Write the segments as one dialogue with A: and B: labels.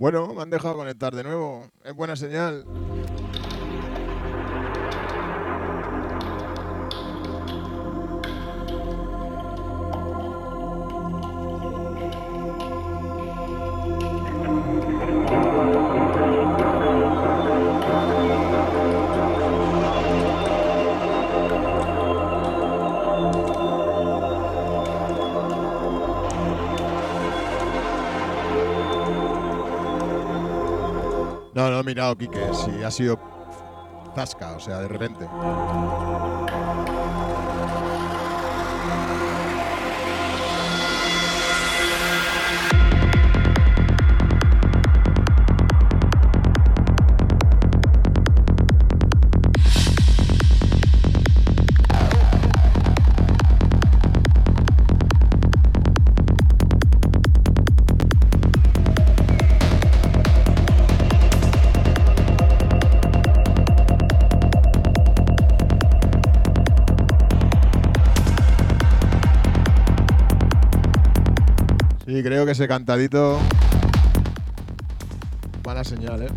A: Bueno, me han dejado conectar de nuevo. Es buena señal. Mirado, Quique, si ha sido tasca, o sea, de repente. Cantadito. Mala señal, ¿eh?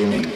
B: streaming.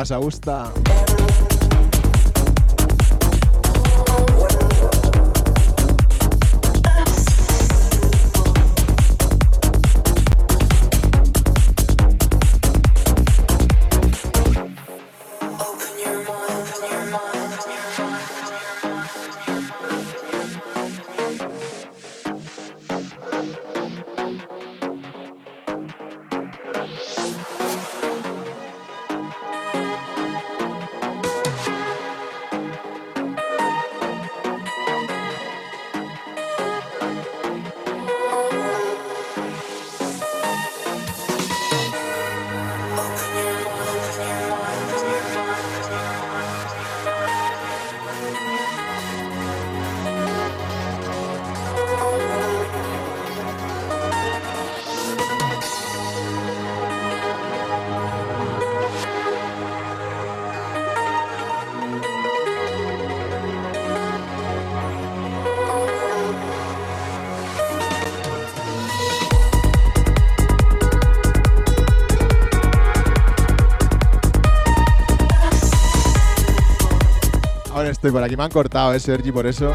C: Más a gusta. Por aquí. Me han cortado, eh, Sergi, por eso.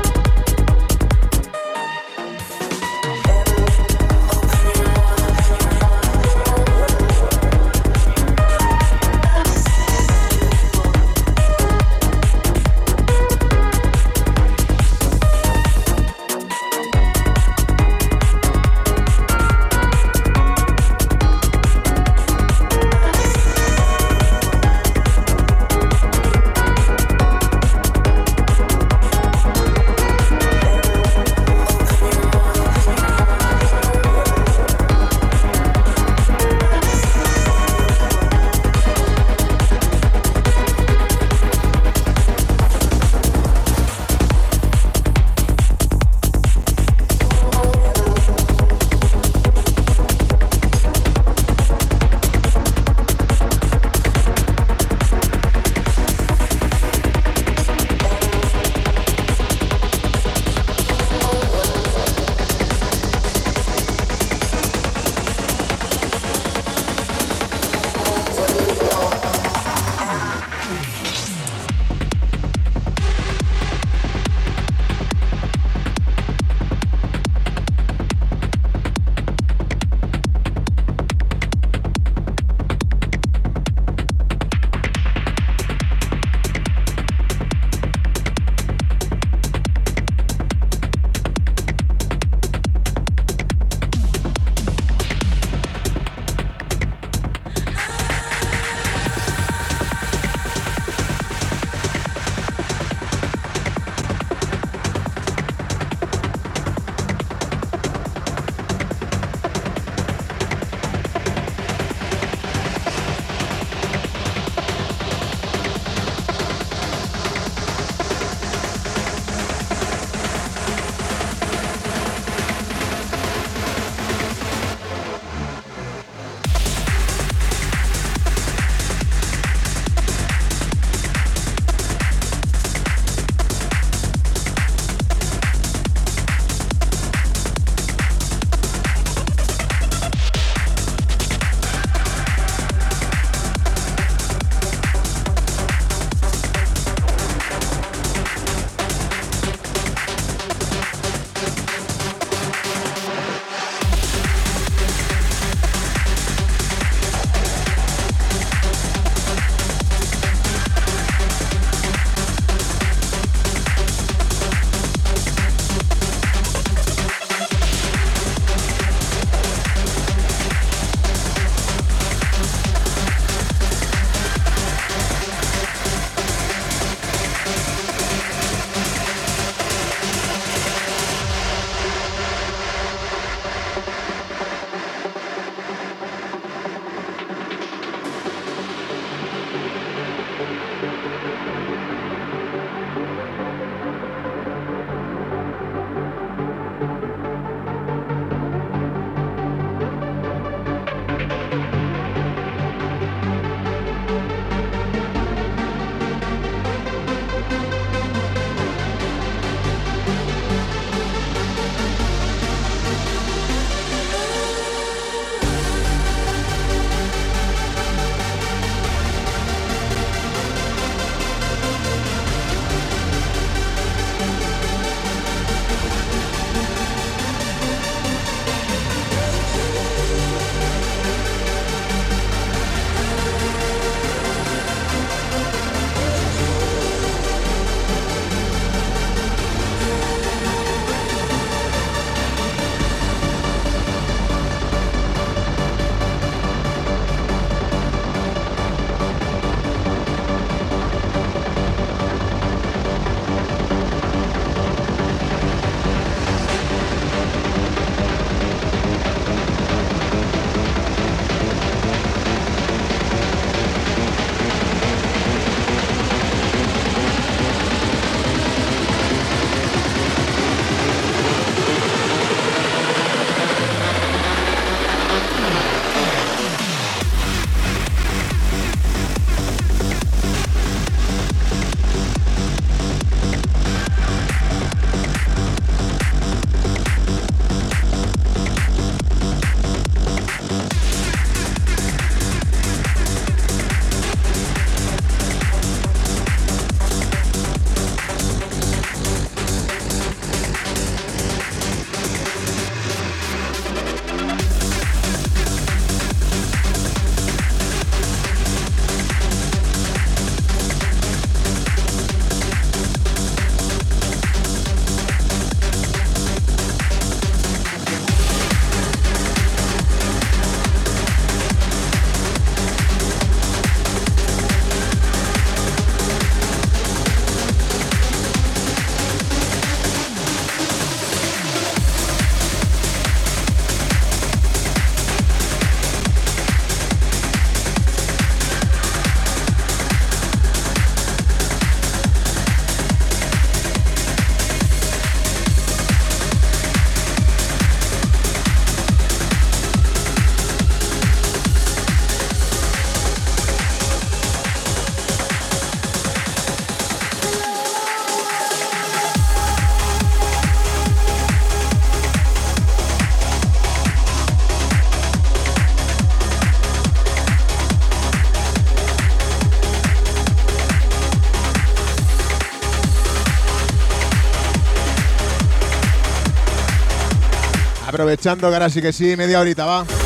A: Aprovechando que ahora sí que sí, media horita va.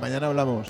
A: Mañana hablamos.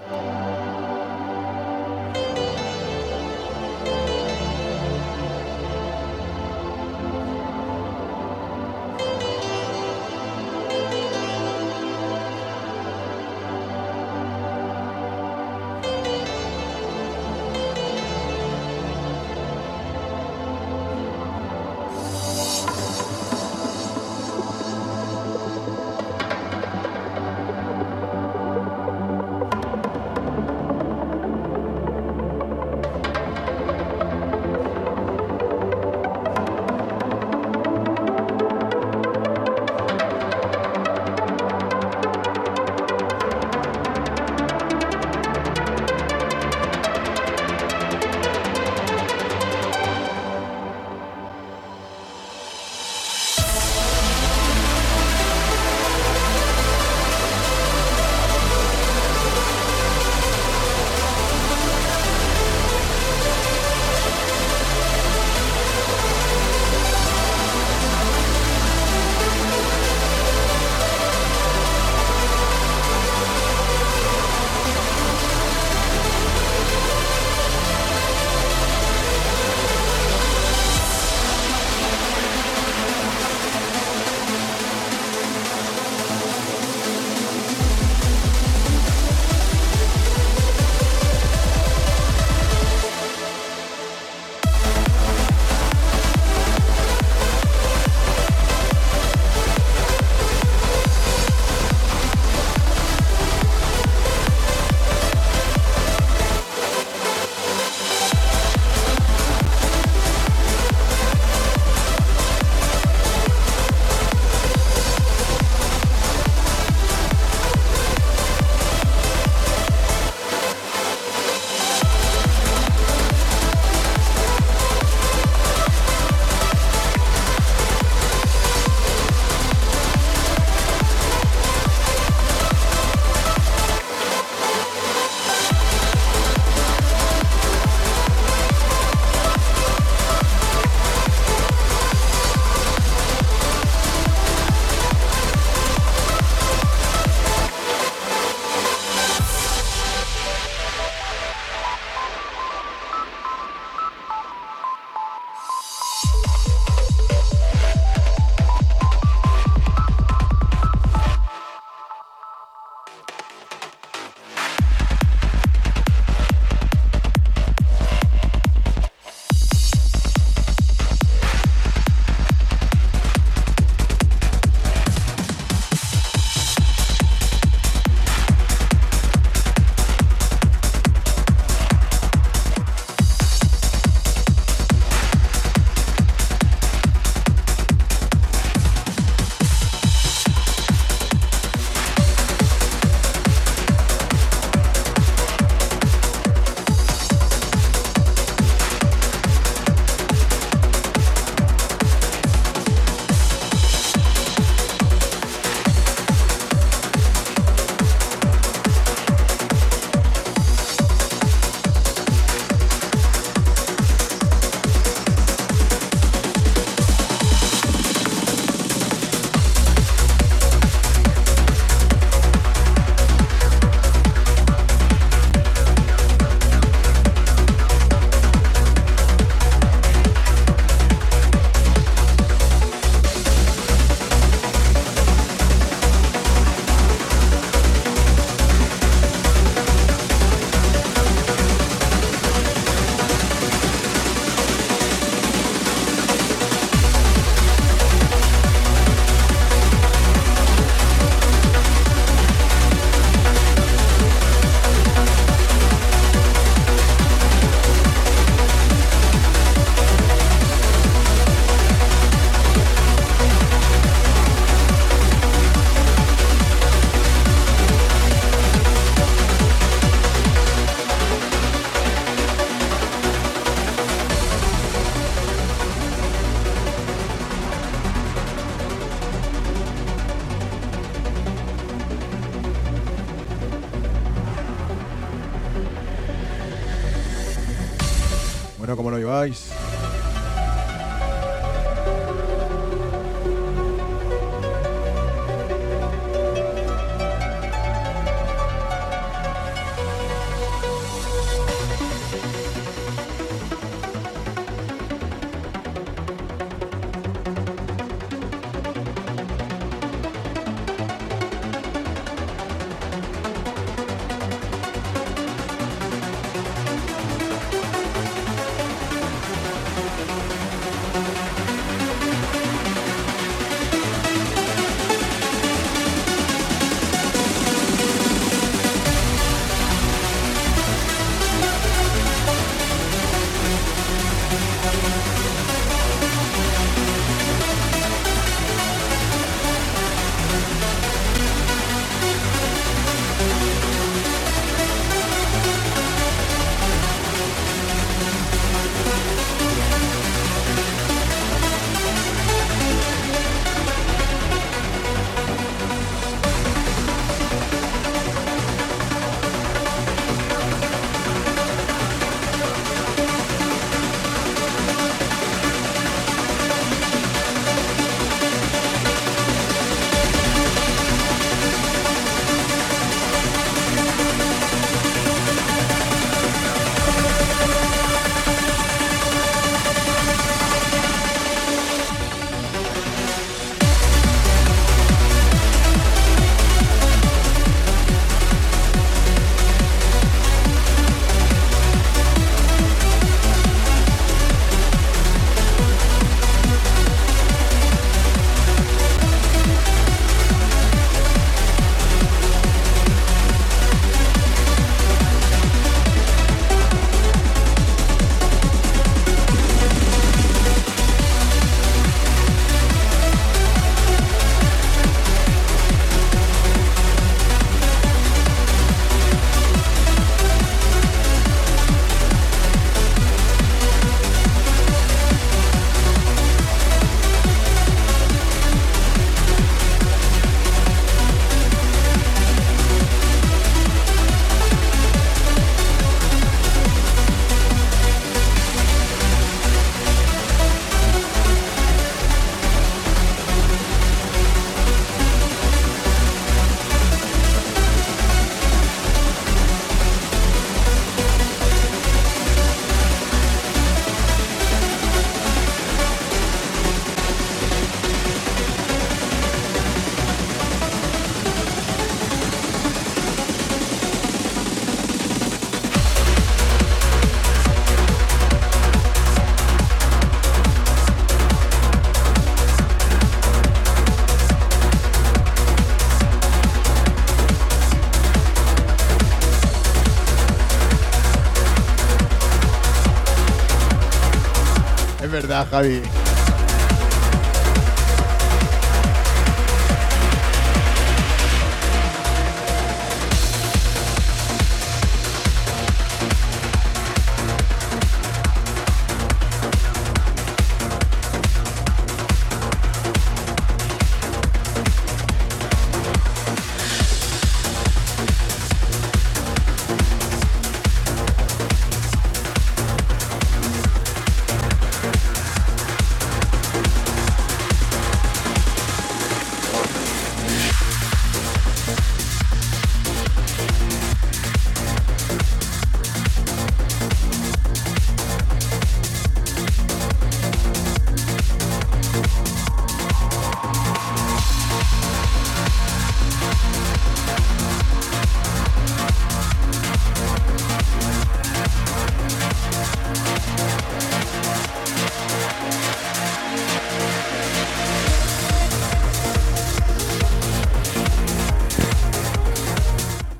A: Javi.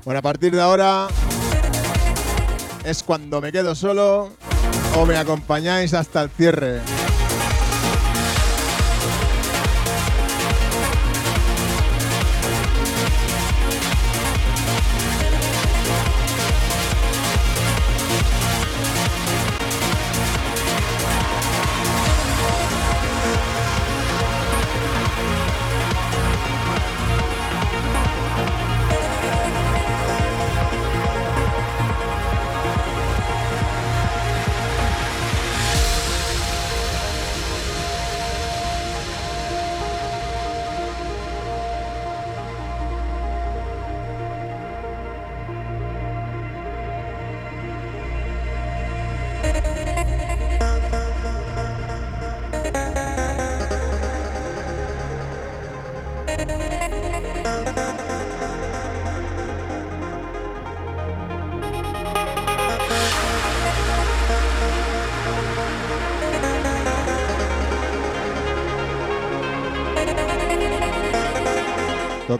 A: Bueno, a partir de ahora es cuando me quedo solo o me acompañáis hasta el cierre.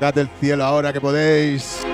A: Tocad el cielo ahora que podéis.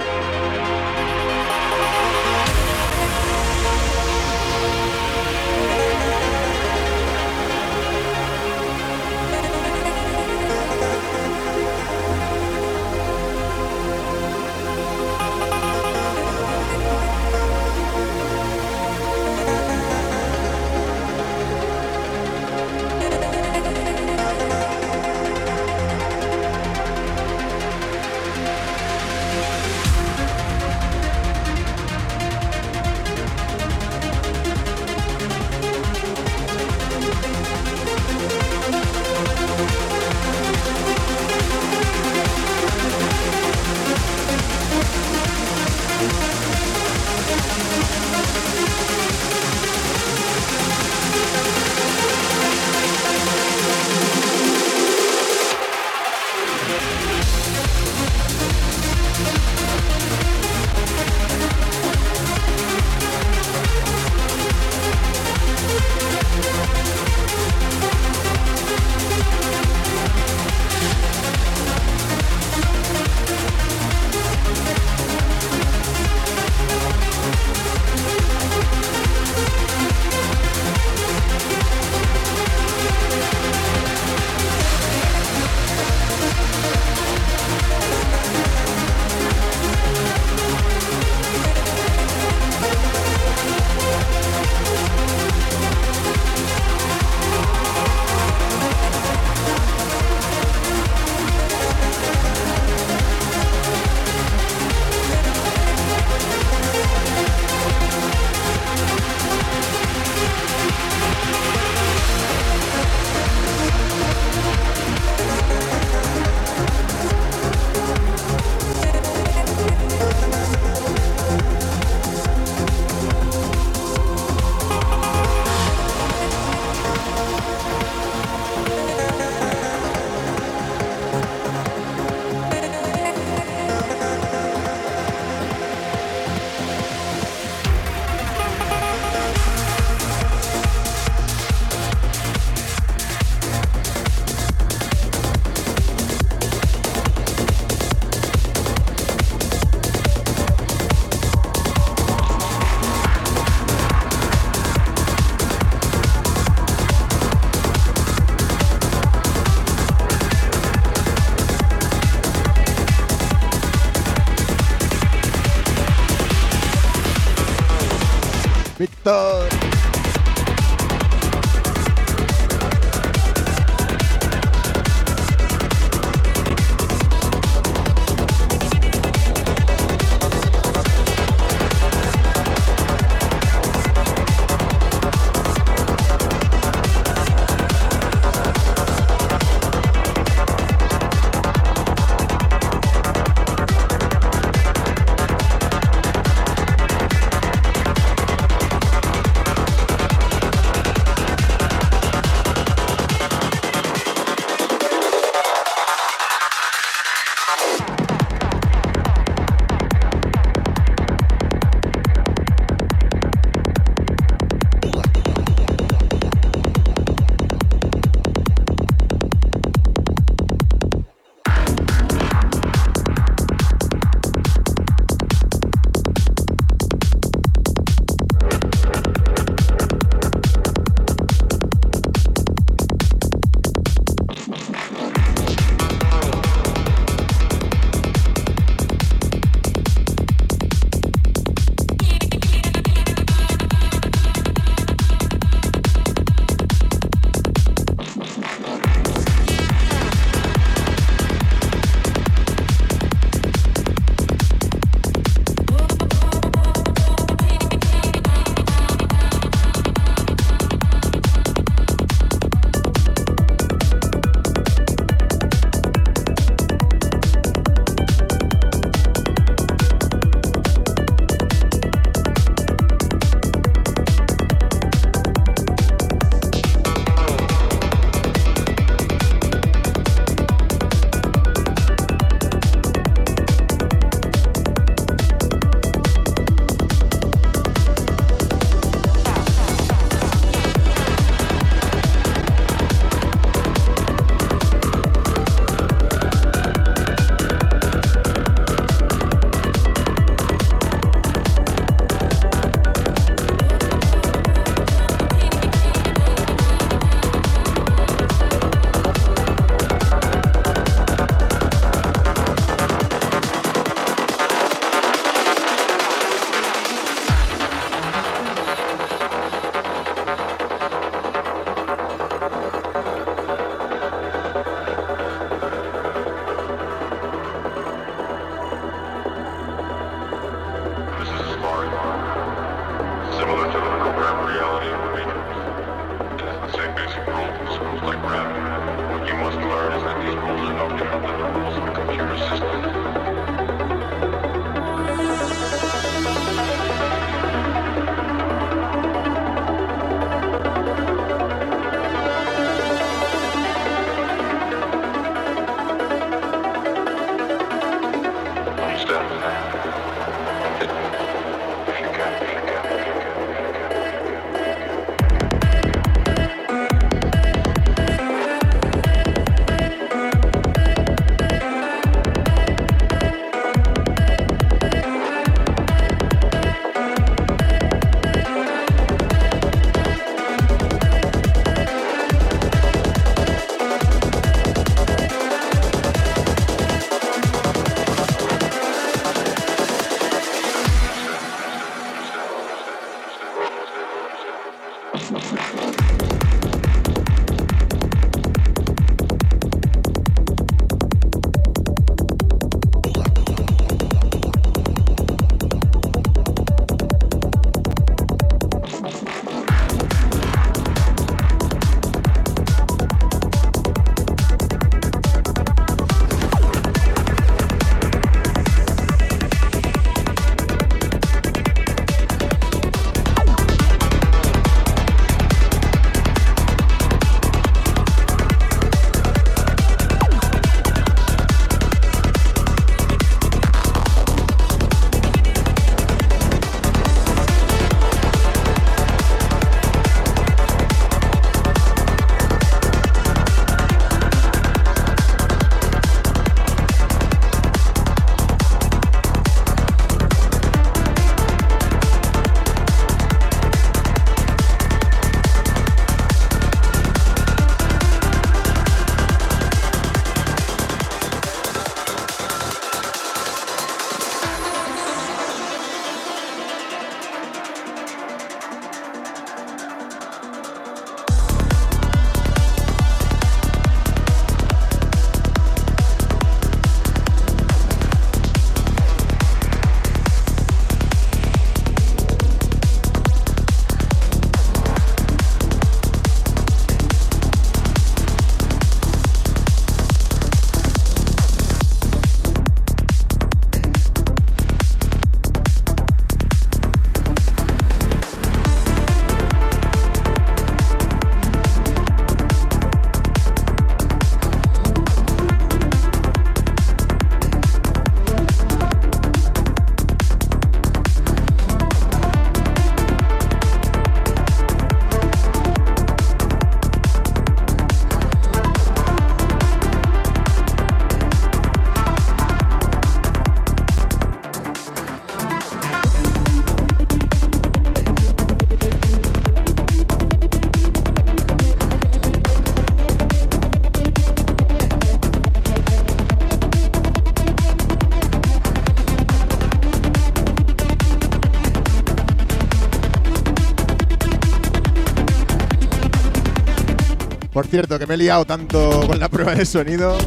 A: Cierto, que me he liado tanto con la prueba de sonido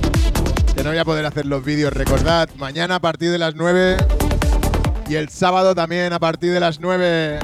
A: que no voy a poder hacer los vídeos. Recordad, mañana a partir de las 9 y el sábado también a partir de las 9